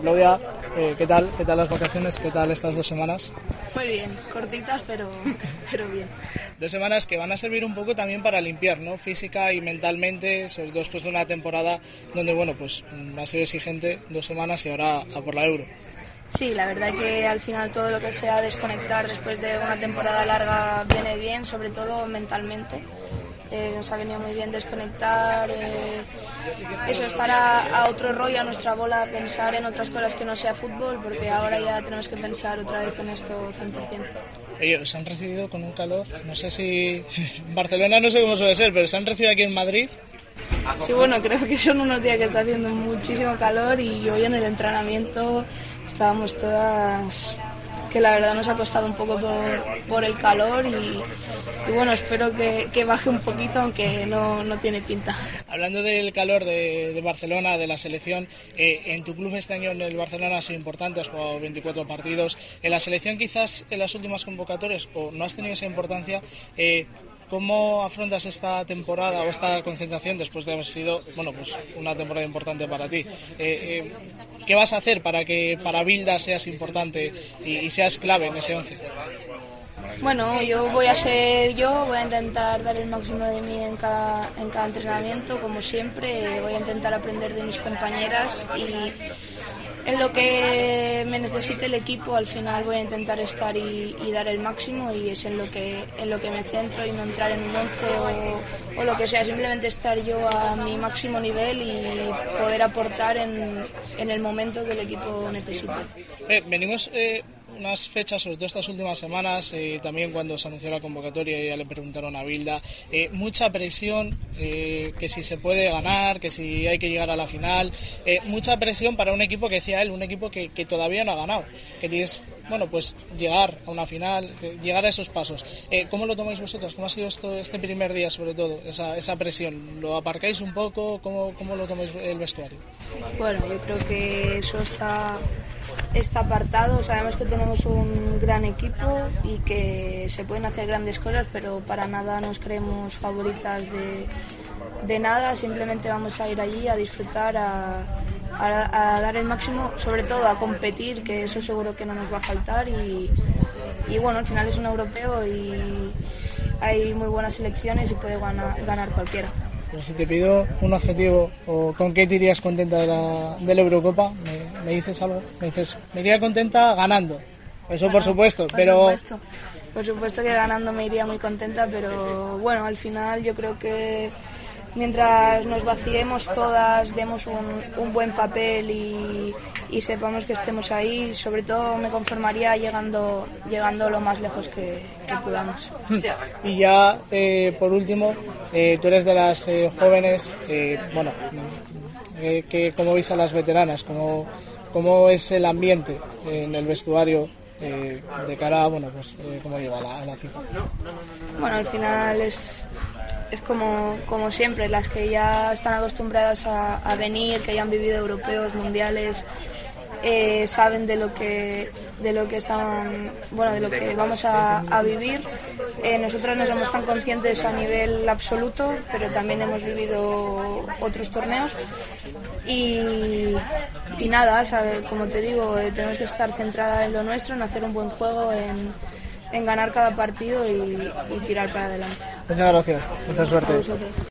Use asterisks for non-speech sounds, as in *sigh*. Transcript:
Claudia, eh, ¿qué tal? ¿Qué tal las vacaciones? ¿Qué tal estas dos semanas? Muy bien, cortitas pero, *laughs* pero bien. Dos semanas que van a servir un poco también para limpiar, ¿no? Física y mentalmente, sobre todo después de una temporada donde, bueno, pues mm, ha sido exigente dos semanas y ahora a por la Euro. Sí, la verdad que al final todo lo que sea desconectar después de una temporada larga viene bien, sobre todo mentalmente. Eh, nos ha venido muy bien desconectar, eh, eso, estar a, otro rollo, a nuestra bola, pensar en otras cosas que no sea fútbol, porque ahora ya tenemos que pensar otra vez en esto 100%. Ellos se han recibido con un calor, no sé si en *laughs* Barcelona no sé cómo suele ser, pero se han recibido aquí en Madrid. Sí, bueno, creo que son unos días que está haciendo muchísimo calor y hoy en el entrenamiento estábamos todas que la verdad nos ha costado un poco por, el calor y, bueno, espero que, baje un poquito, aunque no, no tiene pinta. Hablando del calor de, Barcelona, de la selección, eh, en tu club este año en el Barcelona ha sido importante, has jugado 24 partidos. En la selección quizás en las últimas convocatorias o no has tenido esa importancia. Eh, ¿Cómo afrontas esta temporada o esta concentración después de haber sido bueno, pues una temporada importante para ti? Eh, ¿Qué vas a hacer para que para Bilda seas importante y, seas clave en ese 11? Bueno, yo voy a ser yo, voy a intentar dar el máximo de mí en cada, en cada entrenamiento, como siempre, voy a intentar aprender de mis compañeras y en lo que me necesite el equipo al final voy a intentar estar y, dar el máximo y es en lo que en lo que me centro y no entrar en un once o, lo que sea simplemente estar yo a mi máximo nivel y poder aportar en, en el momento que el equipo necesite eh, venimos eh, unas fechas, sobre todo estas últimas semanas, eh, también cuando se anunció la convocatoria ya le preguntaron a Bilda, eh, mucha presión, eh, que si se puede ganar, que si hay que llegar a la final, mucha presión para un equipo que decía él, un equipo que, que, todavía no ha ganado, que tienes, bueno, pues llegar a una final, llegar a esos pasos. ¿Cómo lo tomáis vosotros? ¿Cómo ha sido esto, este primer día, sobre todo, esa, esa presión? ¿Lo aparcáis un poco? ¿Cómo, ¿Cómo lo tomáis el vestuario? Bueno, yo creo que eso está está apartado. Sabemos que tenemos un gran equipo y que se pueden hacer grandes cosas, pero para nada nos creemos favoritas de, nada. Simplemente vamos a ir allí a disfrutar, a, dar el máximo, sobre todo a competir, que eso seguro que no nos va a faltar. Y, bueno, al final es un europeo y hay muy buenas selecciones y puede ganar cualquiera. Pero si te pido un objetivo o con qué te irías contenta de la, de la Eurocopa, ¿me, dices algo? Me dices, me iría contenta ganando. Eso por supuesto, por pero... Supuesto. Por supuesto que ganando me iría muy contenta, pero bueno, al final yo creo que mientras nos vaciemos todas, demos un, buen papel y, sepamos que estemos ahí, sobre todo me conformaría llegando, llegando lo más lejos que, podamos. Y ya, eh, por último, eh, tú eres de las eh, jóvenes, bueno, que como veis a las veteranas, cómo, cómo es el ambiente en el vestuario de cara bueno, pues, cómo lleva la, la cita. Bueno, al final es es como, como siempre, las que ya están acostumbradas a, venir, que ya han vivido europeos, mundiales, eh, saben de lo que de lo que están bueno de lo que vamos a, vivir. Eh, nosotros no somos tan conscientes a nivel absoluto pero también hemos vivido otros torneos. Y, y nada como te digo eh, tenemos que estar centrada en lo nuestro en hacer un buen juego en en ganar cada partido y, tirar para adelante. Muchas gracias, mucha suerte.